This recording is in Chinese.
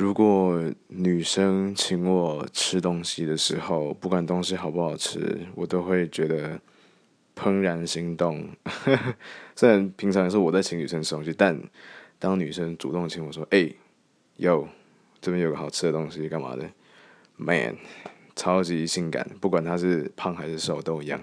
如果女生请我吃东西的时候，不管东西好不好吃，我都会觉得怦然心动。虽然平常是我在请女生吃东西，但当女生主动请我说：“哎，有这边有个好吃的东西，干嘛的？”Man，超级性感，不管她是胖还是瘦都一样。